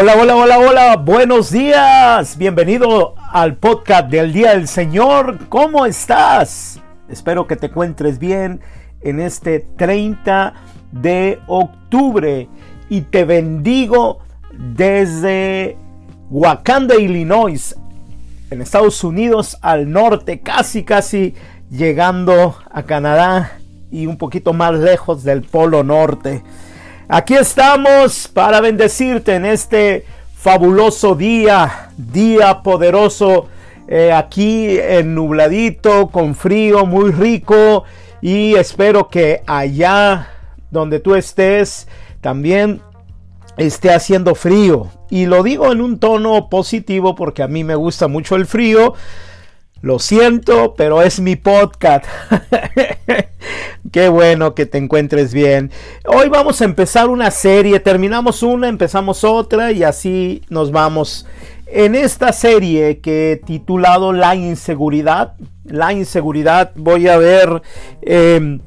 Hola, hola, hola, hola, buenos días. Bienvenido al podcast del Día del Señor. ¿Cómo estás? Espero que te encuentres bien en este 30 de octubre y te bendigo desde Wakanda, Illinois, en Estados Unidos al norte, casi, casi llegando a Canadá y un poquito más lejos del Polo Norte. Aquí estamos para bendecirte en este fabuloso día, día poderoso, eh, aquí en nubladito, con frío, muy rico y espero que allá donde tú estés también esté haciendo frío. Y lo digo en un tono positivo porque a mí me gusta mucho el frío. Lo siento, pero es mi podcast. Qué bueno que te encuentres bien. Hoy vamos a empezar una serie. Terminamos una, empezamos otra y así nos vamos. En esta serie que he titulado La inseguridad, la inseguridad, voy a ver em,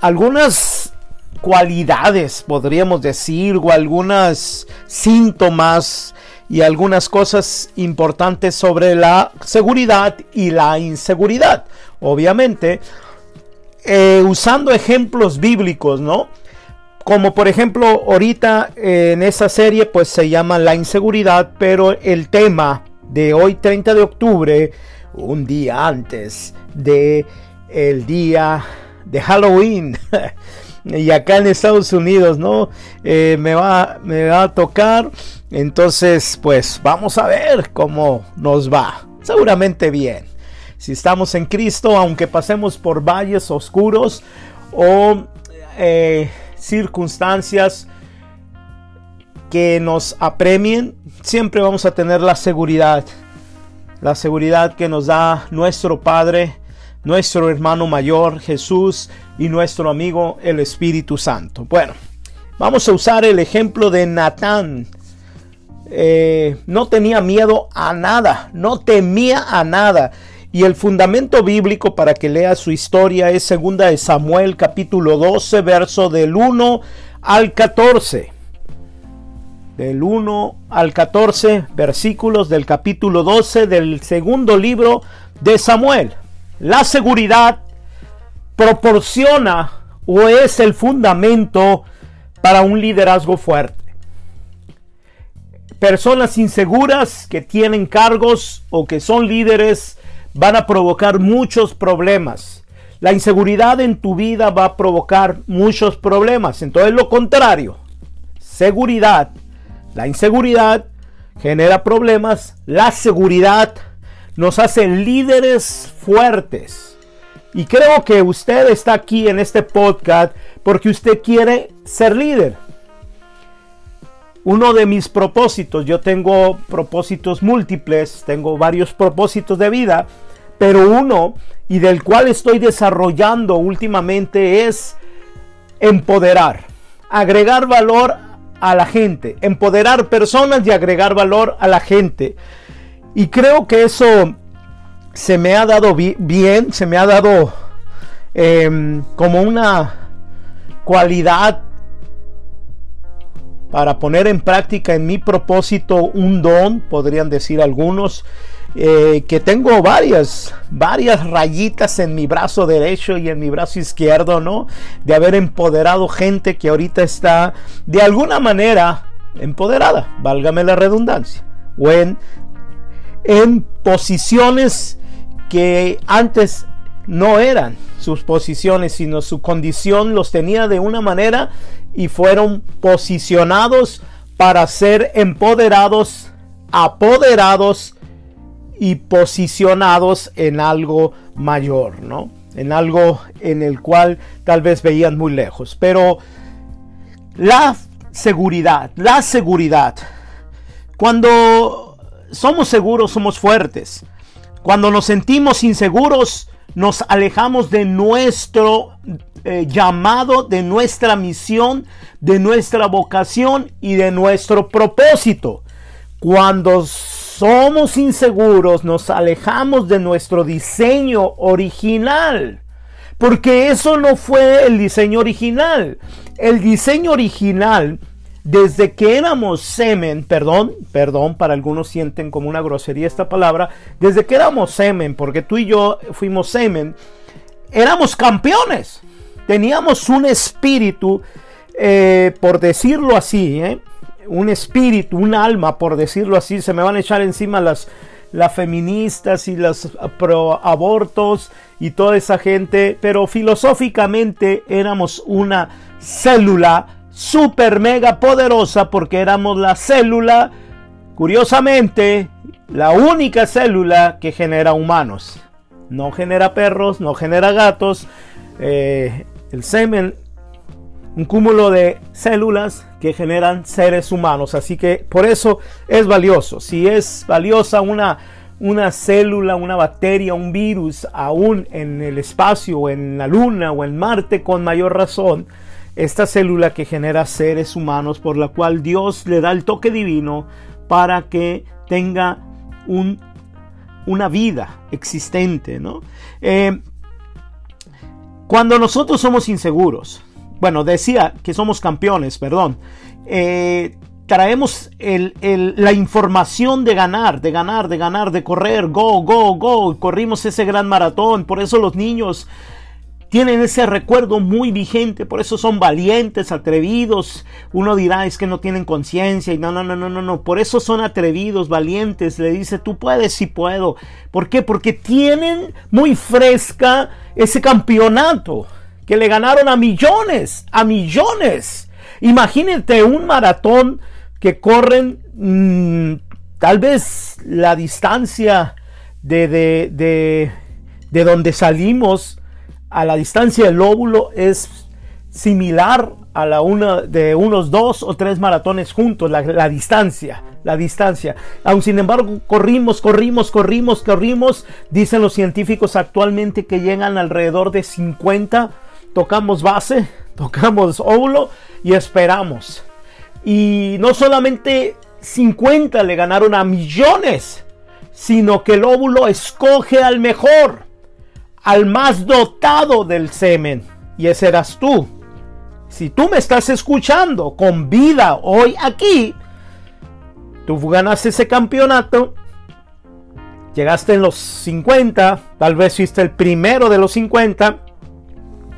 algunas cualidades, podríamos decir, o algunas síntomas y algunas cosas importantes sobre la seguridad y la inseguridad. Obviamente, eh, usando ejemplos bíblicos, ¿no? Como por ejemplo, ahorita en esa serie pues se llama la inseguridad, pero el tema de hoy 30 de octubre, un día antes de día de Halloween, y acá en Estados Unidos, ¿no? Eh, me, va, me va a tocar. Entonces, pues vamos a ver cómo nos va. Seguramente bien. Si estamos en Cristo, aunque pasemos por valles oscuros o eh, circunstancias que nos apremien, siempre vamos a tener la seguridad. La seguridad que nos da nuestro Padre nuestro hermano mayor Jesús y nuestro amigo el Espíritu Santo. Bueno, vamos a usar el ejemplo de Natán. Eh, no tenía miedo a nada, no temía a nada. Y el fundamento bíblico para que lea su historia es segunda de Samuel capítulo 12, verso del 1 al 14. Del 1 al 14 versículos del capítulo 12 del segundo libro de Samuel. La seguridad proporciona o es el fundamento para un liderazgo fuerte. Personas inseguras que tienen cargos o que son líderes van a provocar muchos problemas. La inseguridad en tu vida va a provocar muchos problemas. Entonces lo contrario, seguridad. La inseguridad genera problemas. La seguridad nos hace líderes fuertes. Y creo que usted está aquí en este podcast porque usted quiere ser líder. Uno de mis propósitos, yo tengo propósitos múltiples, tengo varios propósitos de vida, pero uno y del cual estoy desarrollando últimamente es empoderar, agregar valor a la gente, empoderar personas y agregar valor a la gente. Y creo que eso se me ha dado bien, se me ha dado em, como una cualidad para poner en práctica en mi propósito un don, podrían decir algunos, eh, que tengo varias, varias rayitas en mi brazo derecho y en mi brazo izquierdo, ¿no? De haber empoderado gente que ahorita está de alguna manera empoderada, válgame la redundancia, o en en posiciones que antes no eran sus posiciones, sino su condición los tenía de una manera y fueron posicionados para ser empoderados, apoderados y posicionados en algo mayor, ¿no? En algo en el cual tal vez veían muy lejos. Pero la seguridad, la seguridad, cuando somos seguros, somos fuertes. Cuando nos sentimos inseguros, nos alejamos de nuestro eh, llamado, de nuestra misión, de nuestra vocación y de nuestro propósito. Cuando somos inseguros, nos alejamos de nuestro diseño original. Porque eso no fue el diseño original. El diseño original desde que éramos semen, perdón, perdón, para algunos sienten como una grosería esta palabra, desde que éramos semen, porque tú y yo fuimos semen, éramos campeones. Teníamos un espíritu, eh, por decirlo así, ¿eh? un espíritu, un alma, por decirlo así. Se me van a echar encima las, las feministas y los pro abortos y toda esa gente, pero filosóficamente éramos una célula super mega poderosa porque éramos la célula, curiosamente, la única célula que genera humanos. No genera perros, no genera gatos. Eh, el semen, un cúmulo de células que generan seres humanos. Así que por eso es valioso. Si es valiosa una, una célula, una bacteria, un virus, aún en el espacio, en la luna o en Marte, con mayor razón, esta célula que genera seres humanos, por la cual Dios le da el toque divino para que tenga un, una vida existente. ¿no? Eh, cuando nosotros somos inseguros, bueno, decía que somos campeones, perdón, eh, traemos la información de ganar, de ganar, de ganar, de correr, go, go, go, corrimos ese gran maratón, por eso los niños tienen ese recuerdo muy vigente, por eso son valientes, atrevidos. Uno dirá, es que no tienen conciencia y no, no, no, no, no, no, por eso son atrevidos, valientes. Le dice, tú puedes, sí puedo. ¿Por qué? Porque tienen muy fresca ese campeonato que le ganaron a millones, a millones. Imagínate un maratón que corren mmm, tal vez la distancia de, de, de, de donde salimos a la distancia del óvulo es similar a la de unos dos o tres maratones juntos, la, la, distancia, la distancia. Aun sin embargo, corrimos, corrimos, corrimos, corrimos. Dicen los científicos actualmente que llegan alrededor de 50. Tocamos base, tocamos óvulo y esperamos. Y no solamente 50 le ganaron a millones, sino que el óvulo escoge al mejor al más dotado del semen. Y ese eras tú. Si tú me estás escuchando con vida hoy aquí, tú ganaste ese campeonato, llegaste en los 50, tal vez fuiste el primero de los 50,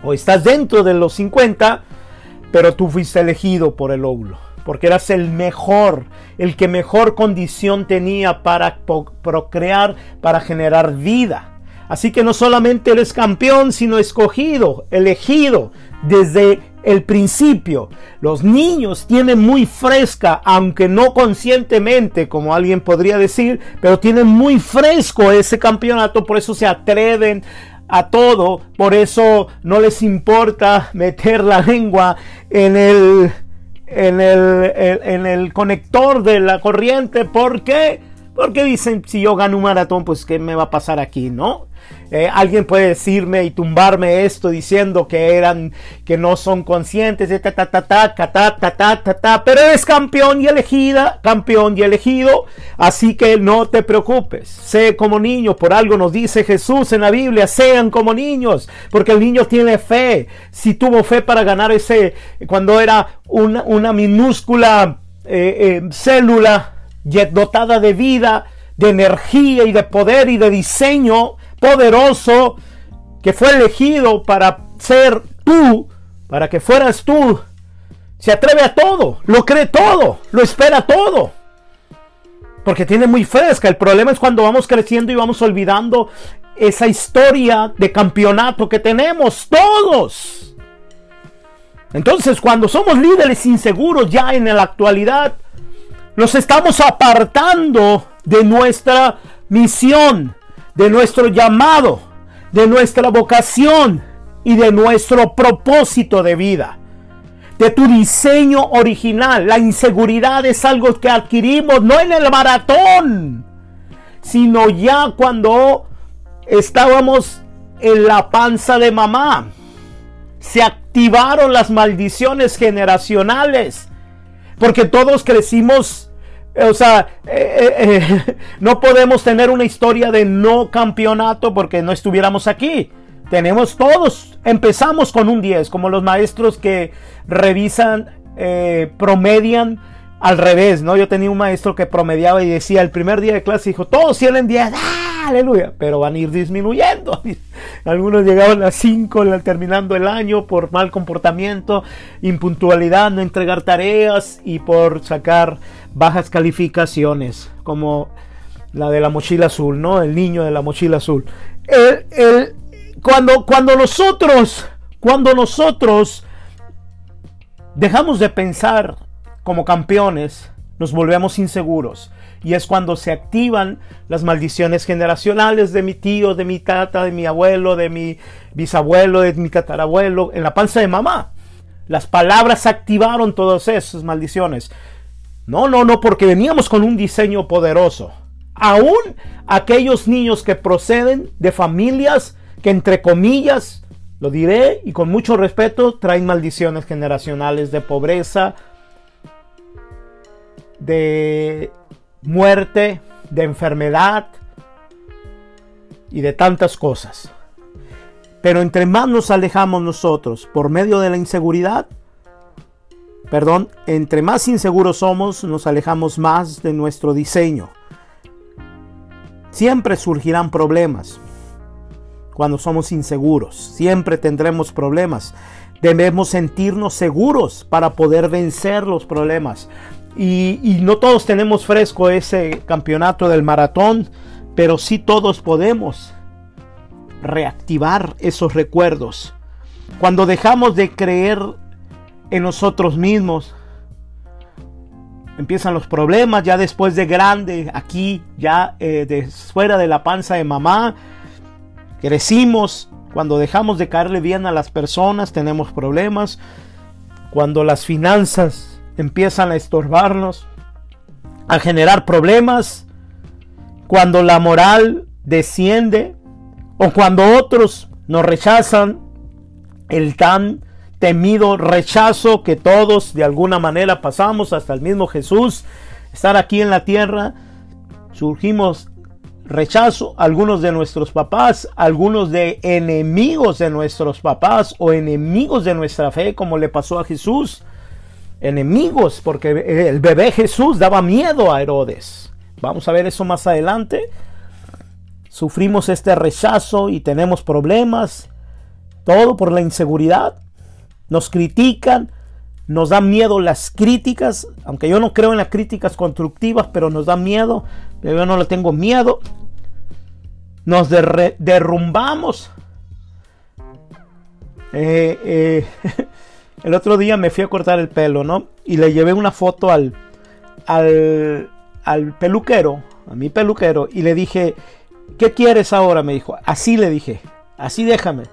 o estás dentro de los 50, pero tú fuiste elegido por el óvulo, porque eras el mejor, el que mejor condición tenía para procrear, para generar vida. Así que no solamente él es campeón, sino escogido, elegido desde el principio. Los niños tienen muy fresca, aunque no conscientemente, como alguien podría decir, pero tienen muy fresco ese campeonato, por eso se atreven a todo, por eso no les importa meter la lengua en el en el, en el conector de la corriente, ¿por qué? Porque dicen, si yo gano un maratón, pues ¿qué me va a pasar aquí? ¿No? Eh, alguien puede decirme y tumbarme esto diciendo que eran, que no son conscientes de ta ta ta ta ta ta ta ta ta, ta pero eres campeón y elegida, campeón y elegido, así que no te preocupes, sé como niño, por algo nos dice Jesús en la Biblia, sean como niños, porque el niño tiene fe, si tuvo fe para ganar ese, cuando era una, una minúscula eh, eh, célula dotada de vida, de energía y de poder y de diseño, poderoso que fue elegido para ser tú, para que fueras tú, se atreve a todo, lo cree todo, lo espera todo. Porque tiene muy fresca. El problema es cuando vamos creciendo y vamos olvidando esa historia de campeonato que tenemos todos. Entonces, cuando somos líderes inseguros ya en la actualidad, los estamos apartando de nuestra misión de nuestro llamado, de nuestra vocación y de nuestro propósito de vida. De tu diseño original. La inseguridad es algo que adquirimos no en el maratón, sino ya cuando estábamos en la panza de mamá. Se activaron las maldiciones generacionales. Porque todos crecimos o sea, eh, eh, eh, no podemos tener una historia de no campeonato porque no estuviéramos aquí. Tenemos todos, empezamos con un 10, como los maestros que revisan eh, promedian al revés, ¿no? Yo tenía un maestro que promediaba y decía el primer día de clase, dijo, todos tienen 10, ¡ah! aleluya, pero van a ir disminuyendo. Algunos llegaban a 5 terminando el año por mal comportamiento, impuntualidad, no entregar tareas y por sacar bajas calificaciones, como la de la mochila azul, ¿no? El niño de la mochila azul. Cuando, cuando nosotros, cuando nosotros dejamos de pensar como campeones, nos volvemos inseguros. Y es cuando se activan las maldiciones generacionales de mi tío, de mi tata, de mi abuelo, de mi bisabuelo, de mi tatarabuelo, en la panza de mamá. Las palabras activaron todas esas maldiciones. No, no, no, porque veníamos con un diseño poderoso. Aún aquellos niños que proceden de familias que entre comillas, lo diré y con mucho respeto, traen maldiciones generacionales de pobreza, de muerte, de enfermedad y de tantas cosas. Pero entre más nos alejamos nosotros por medio de la inseguridad, perdón, entre más inseguros somos, nos alejamos más de nuestro diseño. Siempre surgirán problemas cuando somos inseguros. Siempre tendremos problemas. Debemos sentirnos seguros para poder vencer los problemas. Y, no todos tenemos fresco ese campeonato del maratón, pero sí todos podemos reactivar esos recuerdos. Cuando dejamos de creer en nosotros mismos, empiezan los problemas ya después de grande, aquí, ya eh, de, fuera de la panza de mamá, crecimos. Cuando dejamos de caerle bien a las personas, tenemos problemas. Cuando las finanzas empiezan a estorbarnos, a generar problemas, cuando la moral desciende o cuando otros nos rechazan, el tan temido rechazo que todos de alguna manera pasamos, hasta el mismo Jesús, estar aquí en la tierra, surgimos rechazo, algunos de nuestros papás, algunos de enemigos de nuestros papás o enemigos de nuestra fe, como le pasó a Jesús enemigos, porque el bebé Jesús daba miedo a Herodes. Vamos a ver eso más adelante. Sufrimos este rechazo y tenemos problemas. Todo por la inseguridad. Nos critican. Nos dan miedo las críticas. Aunque yo no creo en las críticas constructivas, pero nos da miedo. Yo no le tengo miedo. Nos derrumbamos. Eh, eh, El otro día me fui a cortar el pelo, ¿no? Y le llevé una foto al, al, al peluquero, a mi peluquero, y le dije, ¿qué quieres ahora? Me dijo, así le dije, así déjame.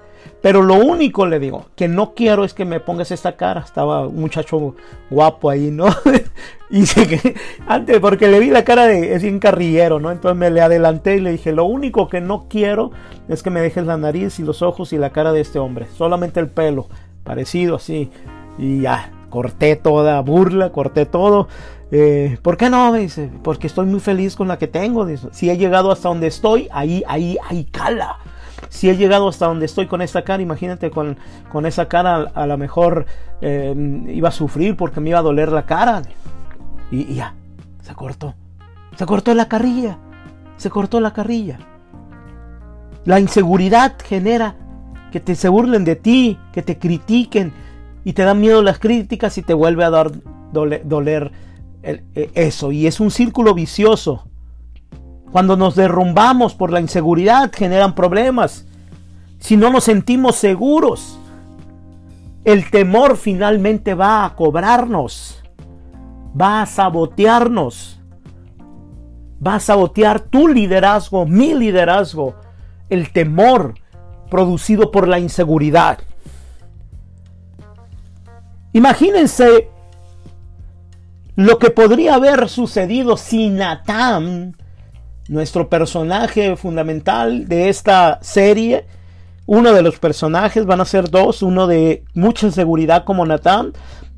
Pero lo único le digo que no quiero es que me pongas esta cara. Estaba un muchacho guapo ahí, ¿no? y que antes, porque le vi la cara de es bien carrillero, ¿no? Entonces me le adelanté y le dije: Lo único que no quiero es que me dejes la nariz y los ojos y la cara de este hombre. Solamente el pelo parecido así. Y ya, corté toda burla, corté todo. Eh, ¿Por qué no? Dice, porque estoy muy feliz con la que tengo. si he llegado hasta donde estoy, ahí, ahí, ahí cala. Si he llegado hasta donde estoy con esta cara, imagínate con, con esa cara a, lo mejor eh, iba a sufrir porque me iba a doler la cara. Y, y ya, se cortó. Se cortó la carrilla. Se cortó la carrilla. La inseguridad genera que te se burlen de ti, que te critiquen y te dan miedo las críticas y te vuelve a dar doler, e, eso. Y es un círculo vicioso. Cuando nos derrumbamos por la inseguridad generan problemas. Si no nos sentimos seguros, el temor finalmente va a cobrarnos, va a sabotearnos, va a sabotear tu liderazgo, mi liderazgo. El temor producido por la inseguridad. Imagínense lo que podría haber sucedido si Natán, nuestro personaje fundamental de esta serie, uno de los personajes, van a ser dos, uno de mucha seguridad como Natán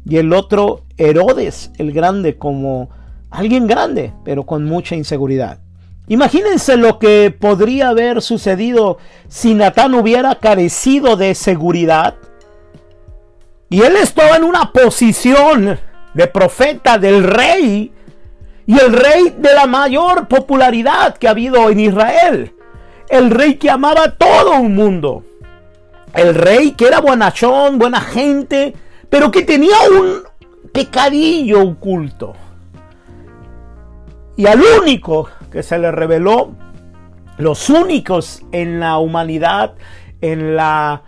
y el otro Herodes, el grande, como alguien grande, pero con mucha inseguridad. Imagínense lo que podría haber sucedido si Natán hubiera carecido de seguridad. Y él estaba en una posición de profeta del rey y el rey de la mayor popularidad que ha habido en Israel. El rey que amaba a todo un mundo. El rey que era buenachón, buena gente, pero que tenía un pecadillo oculto. Y al único que se le reveló, los únicos en la humanidad, en la...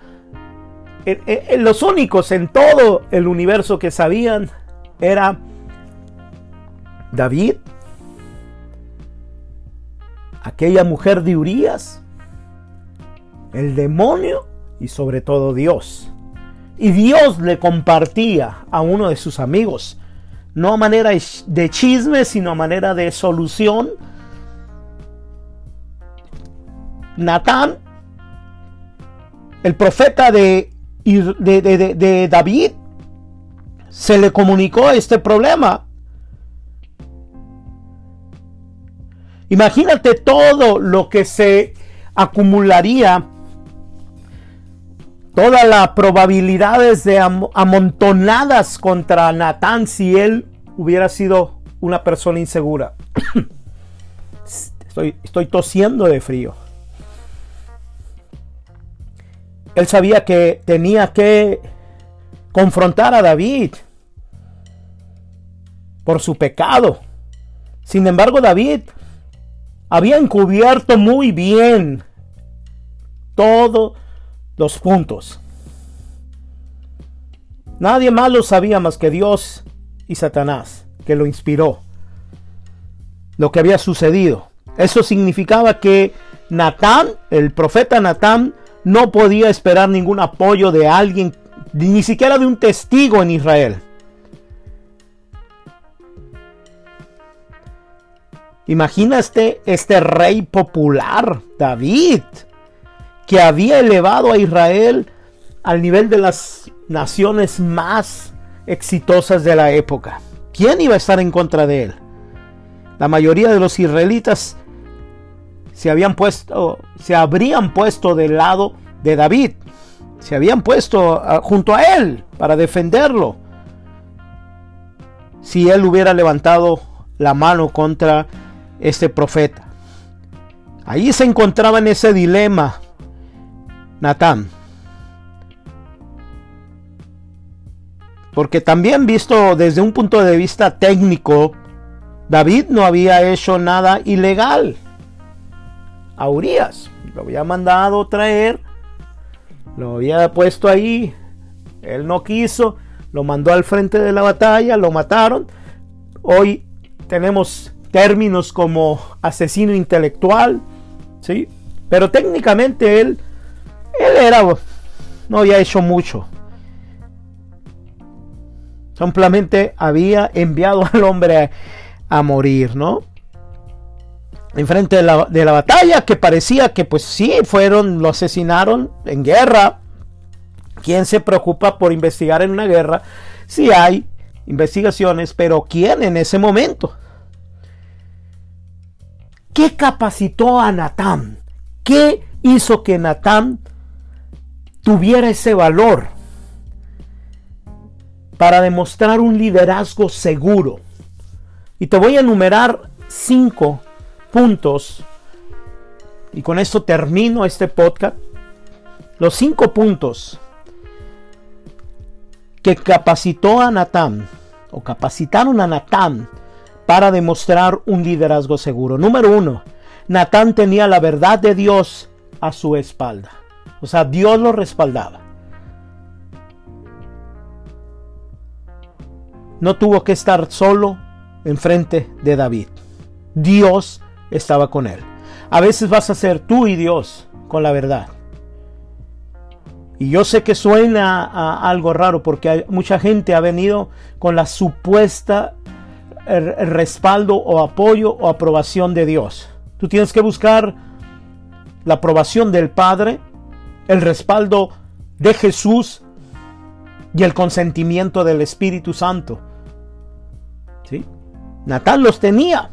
los únicos en todo el universo que sabían era David, aquella mujer de Urias, el demonio y sobre todo Dios. Y Dios le compartía a uno de sus amigos, no a manera de chisme, sino a manera de solución. Natán, el profeta de, de, de David, se le comunicó este problema. Imagínate todo lo que se acumularía, todas las probabilidades de amontonadas contra Natán si él hubiera sido una persona insegura. estoy, estoy tosiendo de frío. Él sabía que tenía que confrontar a David por su pecado. Sin embargo, David había encubierto muy bien todos los puntos. Nadie más lo sabía más que Dios y Satanás, que lo inspiró. Lo que había sucedido. Eso significaba que Natán, el profeta Natán, no podía esperar ningún apoyo de alguien, ni siquiera de un testigo en Israel. Imagínate este rey popular, David, que había elevado a Israel al nivel de las naciones más exitosas de la época. ¿Quién iba a estar en contra de él? La mayoría de los israelitas se habían puesto, se habrían puesto del lado de David, se habían puesto ah, junto a él para defenderlo. Si él hubiera levantado la mano contra este profeta. Ahí se encontraba en ese dilema Natán. Porque también visto desde un punto de vista técnico, David no había hecho nada ilegal. A Urias lo había mandado traer, lo había puesto ahí, él no quiso, lo mandó al frente de la batalla, lo mataron. Hoy tenemos términos como asesino intelectual, ¿sí? Pero técnicamente él, él era, no había hecho mucho. Simplemente había enviado al hombre a, morir, ¿no? Enfrente de la, de la batalla, que parecía que pues sí, fueron, lo asesinaron en guerra. ¿Quién se preocupa por investigar en una guerra? Si hay investigaciones, pero ¿quién en ese momento? ¿Qué capacitó a Natán? ¿Qué hizo que Natán tuviera ese valor para demostrar un liderazgo seguro? Y te voy a enumerar cinco puntos. Y con esto termino este podcast. Los cinco puntos que capacitó a Natán o capacitaron a Natán para demostrar un liderazgo seguro. Número uno, Natán tenía la verdad de Dios a su espalda. O sea, Dios lo respaldaba. No tuvo que estar solo enfrente de David. Dios estaba con él. A veces vas a ser tú y Dios con la verdad. Y yo sé que suena a algo raro porque mucha gente ha venido con la supuesta el, respaldo o apoyo o aprobación de Dios. Tú tienes que buscar la aprobación del Padre, el respaldo de Jesús y el consentimiento del Espíritu Santo. ¿Sí? Natán los tenía.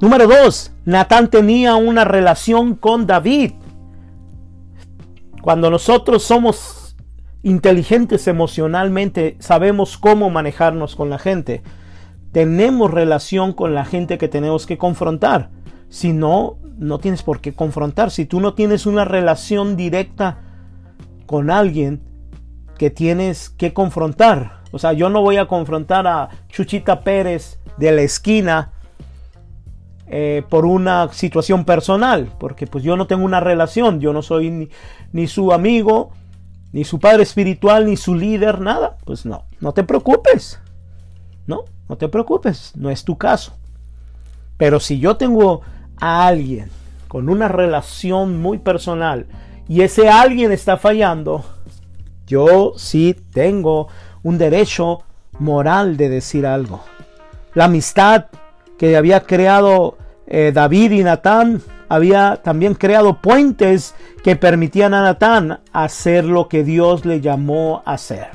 Número dos, Natán tenía una relación con David. Cuando nosotros somos inteligentes emocionalmente, sabemos cómo manejarnos con la gente. Tenemos relación con la gente que tenemos que confrontar. Si no, no tienes por qué confrontar. Si tú no tienes una relación directa con alguien que tienes que confrontar. O sea, yo no voy a confrontar a Chuchita Pérez de la esquina eh, por una situación personal, porque pues yo no tengo una relación, yo no soy ni, ni, su amigo, ni su padre espiritual, ni su líder, nada. Pues no, no te preocupes, no, no te preocupes, no es tu caso. Pero si yo tengo a alguien con una relación muy personal y ese alguien está fallando, yo sí tengo un derecho moral de decir algo. La amistad que había creado eh, David y Natán había también creado puentes que permitían a Natán hacer lo que Dios le llamó a hacer.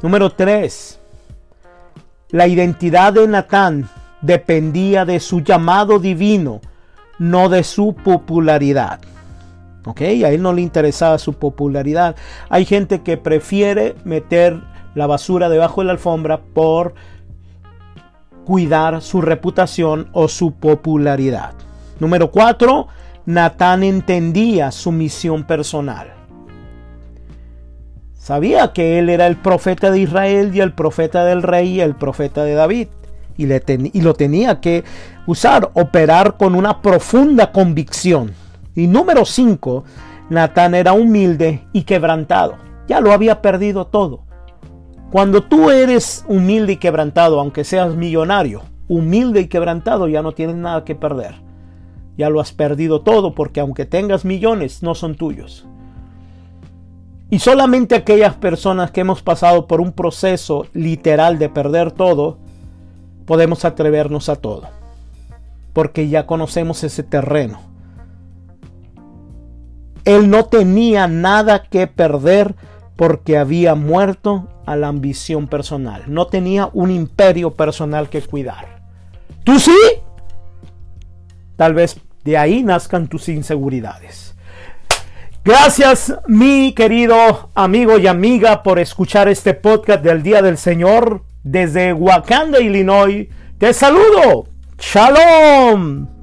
Número 3. La identidad de Natán dependía de su llamado divino, no de su popularidad. ¿Ok? A él no le interesaba su popularidad. Hay gente que prefiere meter la basura debajo de la alfombra por cuidar su reputación o su popularidad. Número 4. Natán entendía su misión personal. Sabía que él era el profeta de Israel y el profeta del rey y el profeta de David. Y, lo tenía que usar, operar con una profunda convicción. Y número 5. Natán era humilde y quebrantado. Ya lo había perdido todo. Cuando tú eres humilde y quebrantado, aunque seas millonario, humilde y quebrantado, ya no tienes nada que perder. Ya lo has perdido todo porque aunque tengas millones, no son tuyos. Y solamente aquellas personas que hemos pasado por un proceso literal de perder todo, podemos atrevernos a todo. Porque ya conocemos ese terreno. Él no tenía nada que perder porque había muerto a la ambición personal. No tenía un imperio personal que cuidar. ¿Tú sí? Tal vez de ahí nazcan tus inseguridades. Gracias, mi querido amigo y amiga, por escuchar este podcast del Día del Señor desde Wakanda, Illinois. Te saludo. Shalom.